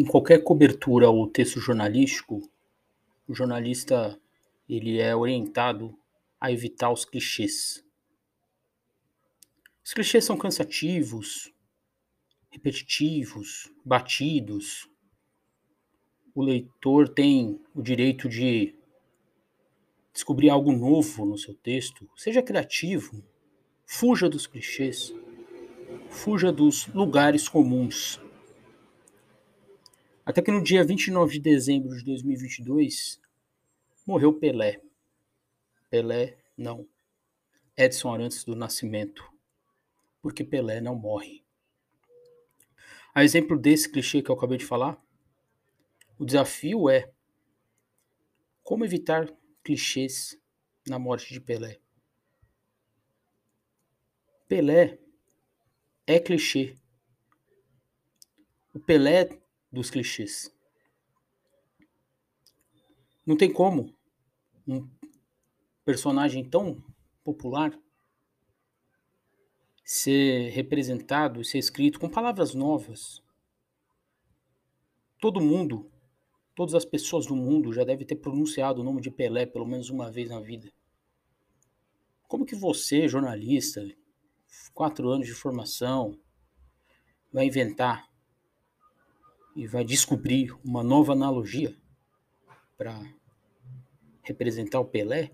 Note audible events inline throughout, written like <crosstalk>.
em qualquer cobertura ou texto jornalístico, o jornalista ele é orientado a evitar os clichês. Os clichês são cansativos, repetitivos, batidos. O leitor tem o direito de descobrir algo novo no seu texto. Seja criativo, fuja dos clichês, fuja dos lugares comuns. Até que no dia 29 de dezembro de 2022 morreu Pelé. Pelé não. Edson Arantes do Nascimento. Porque Pelé não morre. A exemplo desse clichê que eu acabei de falar, o desafio é como evitar clichês na morte de Pelé. Pelé é clichê. O Pelé dos clichês. Não tem como um personagem tão popular ser representado, ser escrito com palavras novas. Todo mundo, todas as pessoas do mundo já devem ter pronunciado o nome de Pelé pelo menos uma vez na vida. Como que você, jornalista, quatro anos de formação, vai inventar e vai descobrir uma nova analogia para representar o Pelé?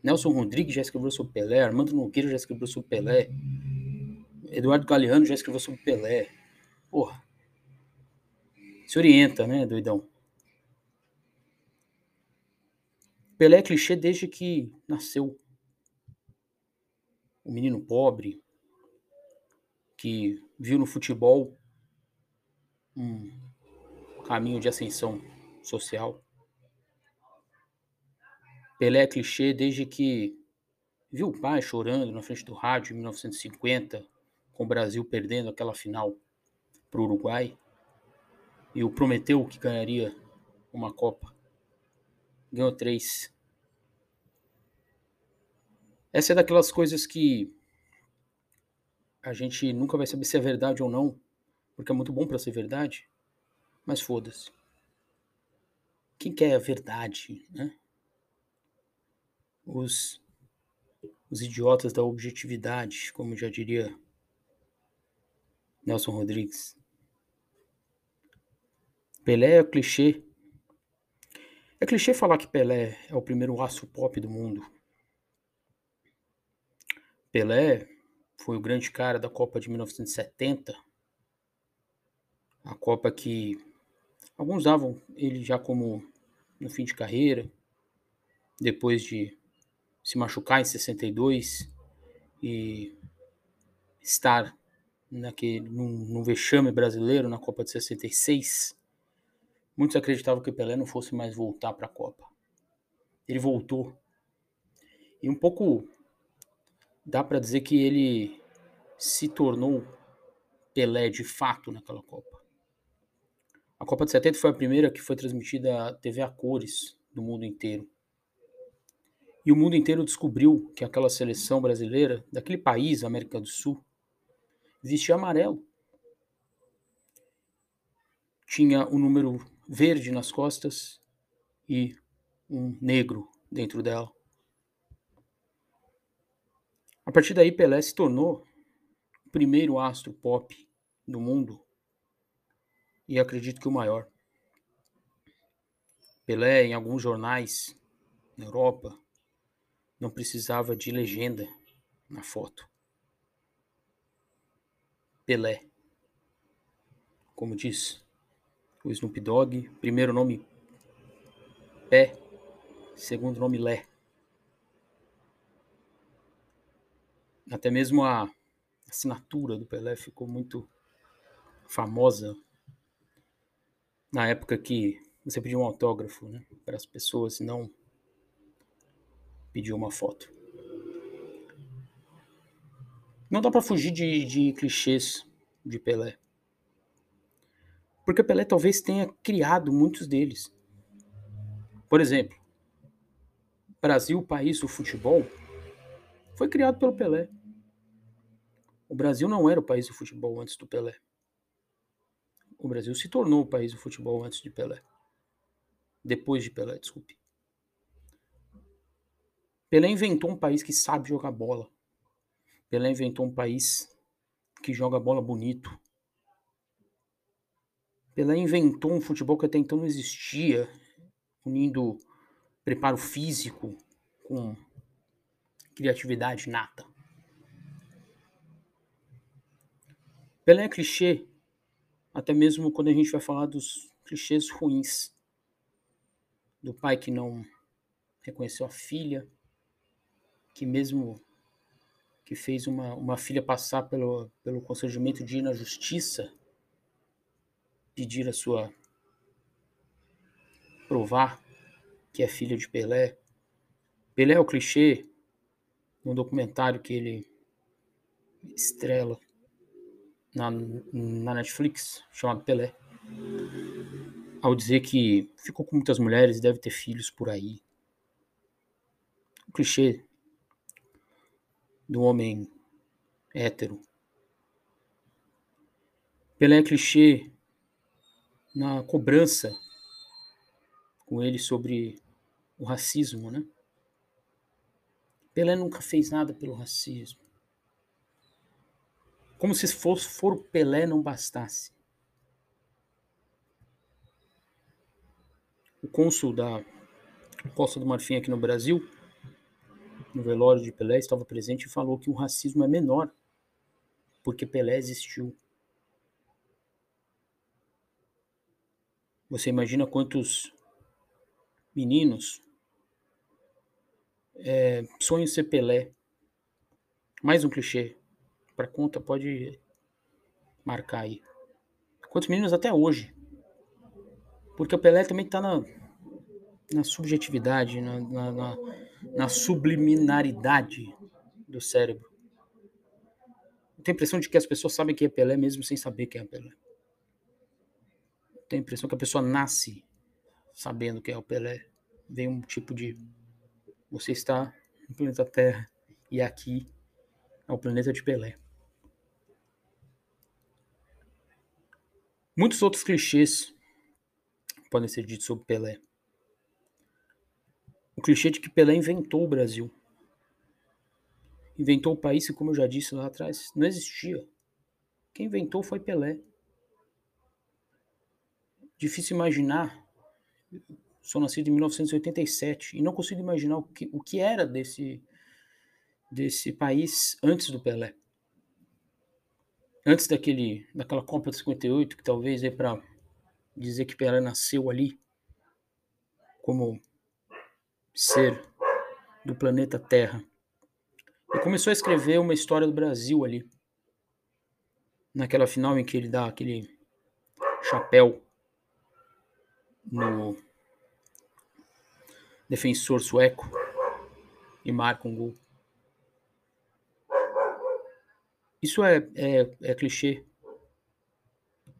Nelson Rodrigues já escreveu sobre Pelé, Armando Nogueira já escreveu sobre Pelé, Eduardo Galeano já escreveu sobre Pelé. Porra. Se orienta, né, doidão? Pelé é clichê desde que nasceu. O menino pobre que viu no futebol um caminho de ascensão social. Pelé é clichê desde que viu o pai chorando na frente do rádio em 1950, com o Brasil perdendo aquela final para o Uruguai, e o prometeu que ganharia uma Copa. Ganhou três. Essa é daquelas coisas que a gente nunca vai saber se é verdade ou não, porque é muito bom para ser verdade, mas foda-se. Quem quer a verdade, né? os, os idiotas da objetividade, como já diria Nelson Rodrigues. Pelé é clichê. É clichê falar que Pelé é o primeiro aço pop do mundo. Pelé foi o grande cara da Copa de 1970. A Copa que alguns davam ele já como no fim de carreira, depois de se machucar em 62 e estar naquele, num, num vexame brasileiro na Copa de 66, muitos acreditavam que Pelé não fosse mais voltar para a Copa. Ele voltou. E um pouco dá para dizer que ele se tornou Pelé de fato naquela Copa. Copa de 70 foi a primeira que foi transmitida a TV a cores do mundo inteiro. E o mundo inteiro descobriu que aquela seleção brasileira, daquele país, América do Sul, vestia amarelo. Tinha um número verde nas costas e um negro dentro dela. A partir daí, Pelé se tornou o primeiro astro pop do mundo e acredito que o maior. Pelé, em alguns jornais na Europa, não precisava de legenda na foto. Pelé. Como diz o Snoop Dogg, primeiro nome Pé, segundo nome Lé. Até mesmo a assinatura do Pelé ficou muito famosa na época que você pediu um autógrafo né, para as pessoas não pediu uma foto. Não dá para fugir de, de clichês de Pelé. Porque Pelé talvez tenha criado muitos deles. Por exemplo, Brasil, país do futebol, foi criado pelo Pelé. O Brasil não era o país do futebol antes do Pelé. O Brasil se tornou o país do futebol antes de Pelé. Depois de Pelé, desculpe. Pelé inventou um país que sabe jogar bola. Pelé inventou um país que joga bola bonito. Pelé inventou um futebol que até então não existia, unindo preparo físico com criatividade nata. Pelé é clichê, até mesmo quando a gente vai falar dos clichês ruins. Do pai que não reconheceu a filha, que mesmo que fez uma, uma filha passar pelo, pelo constrangimento de ir na justiça, pedir a sua. provar que é filha de Pelé. Pelé é o clichê no documentário que ele estrela na, na Netflix, chamado Pelé, ao dizer que ficou com muitas mulheres e deve ter filhos por aí. O clichê do homem hétero. Pelé é clichê na cobrança com ele sobre o racismo, né? Pelé nunca fez nada pelo racismo. Como se fosse for o Pelé não bastasse. O cônsul da Costa do Marfim aqui no Brasil no velório de Pelé, estava presente e falou que o racismo é menor porque Pelé existiu. Você imagina quantos meninos é, sonham ser Pelé? Mais um clichê. Para conta, pode marcar aí. Quantos meninos até hoje? Porque o Pelé também está na, na subjetividade, na, na, na na subliminaridade do cérebro. Eu tenho a impressão de que as pessoas sabem quem é Pelé mesmo sem saber quem é Pelé. Eu tenho a impressão que a pessoa nasce sabendo quem é o Pelé. Vem um tipo de. Você está no planeta Terra e aqui é o planeta de Pelé. Muitos outros clichês podem ser ditos sobre Pelé o clichê de que Pelé inventou o Brasil. Inventou o país como eu já disse lá atrás, não existia. Quem inventou foi Pelé. Difícil imaginar. Sou nascido em 1987 e não consigo imaginar o que, o que era desse, desse país antes do Pelé. Antes daquele, daquela Copa de 58, que talvez é para dizer que Pelé nasceu ali como ser do planeta Terra. E começou a escrever uma história do Brasil ali. Naquela final em que ele dá aquele chapéu no defensor sueco e marca um gol. Isso é, é, é clichê.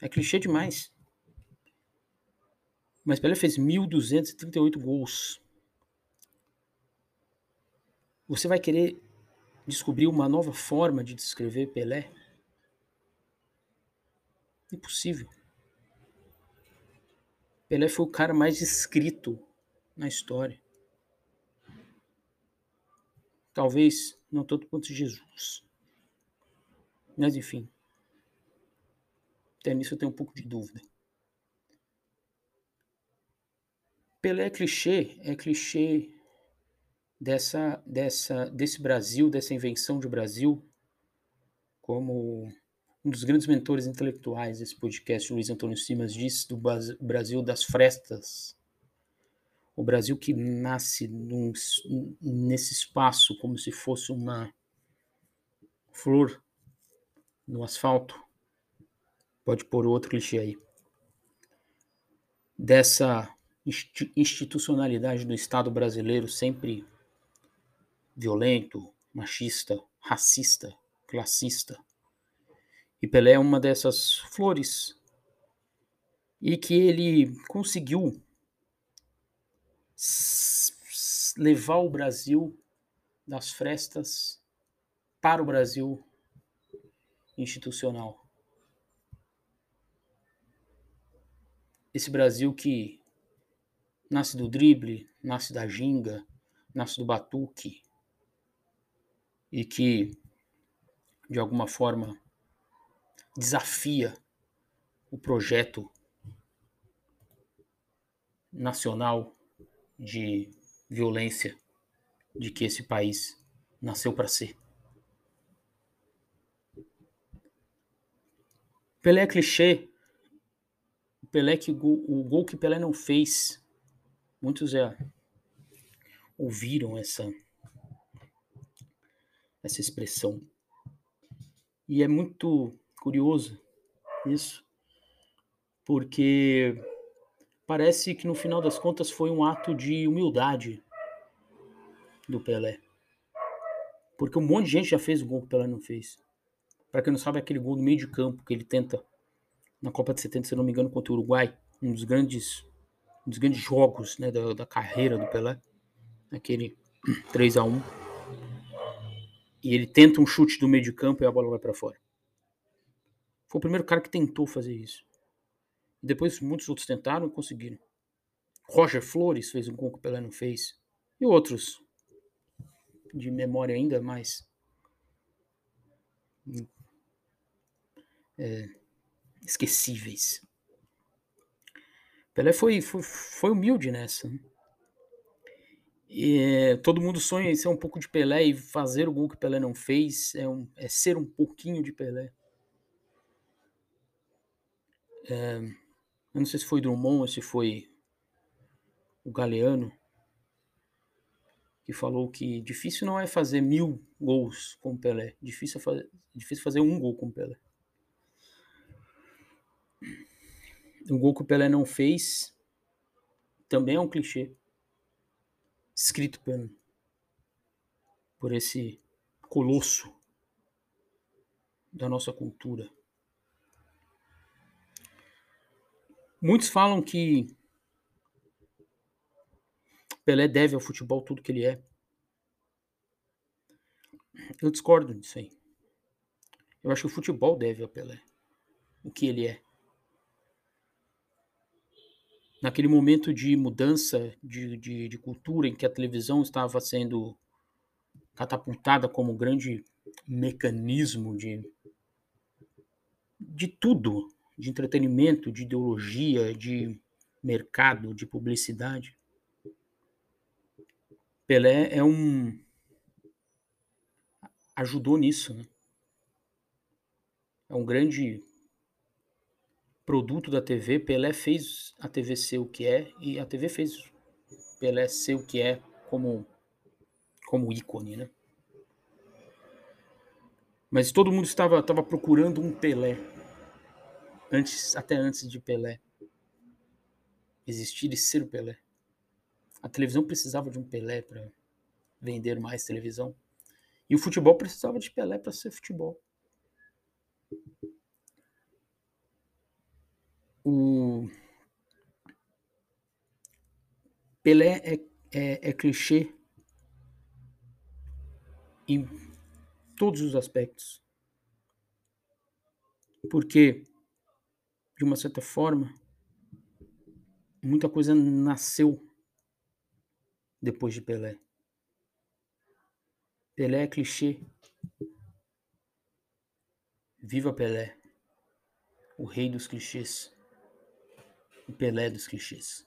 É clichê demais. Mas Pelé fez 1.238 gols você vai querer descobrir uma nova forma de descrever Pelé? Impossível. Pelé foi o cara mais escrito na história. Talvez não tanto quanto Jesus. Mas enfim. Até nisso eu tenho um pouco de dúvida. Pelé é clichê, é clichê dessa, dessa, desse Brasil, dessa invenção de Brasil, como um dos grandes mentores intelectuais desse podcast, Luiz Antônio Simas, disse do Brasil das frestas. O Brasil que nasce num, nesse espaço como se fosse uma flor no asfalto. Pode pôr outro clichê aí. Dessa institucionalidade do Estado brasileiro sempre violento, machista, racista, classista. E Pelé é uma dessas flores. E que ele conseguiu levar o Brasil das frestas para o Brasil institucional. esse Brasil que nasce do drible, nasce da ginga, nasce do batuque e que de alguma forma desafia o projeto nacional de violência de que esse país nasceu para ser. Pelé é clichê. Pelé que o gol que Pelé não fez. Muitos já ouviram essa essa expressão. E é muito curioso isso, porque parece que no final das contas foi um ato de humildade do Pelé. Porque um monte de gente já fez o gol que o Pelé não fez. Para quem não sabe, é aquele gol no meio de campo que ele tenta na Copa de 70, se não me engano, contra o Uruguai. Um dos grandes, um dos grandes jogos né, da, da carreira do Pelé. Aquele <clears throat> 3 a 1 E ele tenta um chute do meio de campo e a bola vai para fora. Foi o primeiro cara que tentou fazer isso. Depois muitos outros tentaram e conseguiram. Roger Flores fez um gol que o Pelé não fez. E outros de memória ainda mais é, esquecíveis. Pelé foi, foi, foi humilde nessa. E, é, todo mundo sonha em ser um pouco de Pelé e fazer o gol que Pelé não fez é, um, é ser um pouquinho de Pelé. É, eu não sei se foi Drummond ou se foi o Galeano que falou que difícil não é fazer mil gols com Pelé, difícil é fazer, difícil fazer um gol com Pelé. O gol que o Pelé não fez também é um clichê escrito por, por esse colosso da nossa cultura. Muitos falam que Pelé deve ao futebol tudo que ele é. Eu discordo disso aí. Eu acho que o futebol deve ao Pelé o que ele é. Naquele momento de mudança de, de, de cultura em que a televisão estava sendo catapultada como grande mecanismo de, de tudo, de entretenimento, de ideologia, de mercado, de publicidade. Pelé é um ajudou nisso, né? É um grande produto da TV. Pelé fez a TV ser o que é e a TV fez Pelé ser o que é como como ícone, né? Mas todo mundo estava, estava procurando um Pelé antes, até antes de Pelé existir e ser o Pelé. A televisão precisava de um Pelé para vender mais televisão. E o futebol precisava de Pelé para ser futebol. O Pelé é, é, é clichê em todos os aspectos. Porque, de uma certa forma, muita coisa nasceu depois de Pelé. Pelé é clichê. Viva Pelé, o rei dos clichês, o Pelé dos clichês.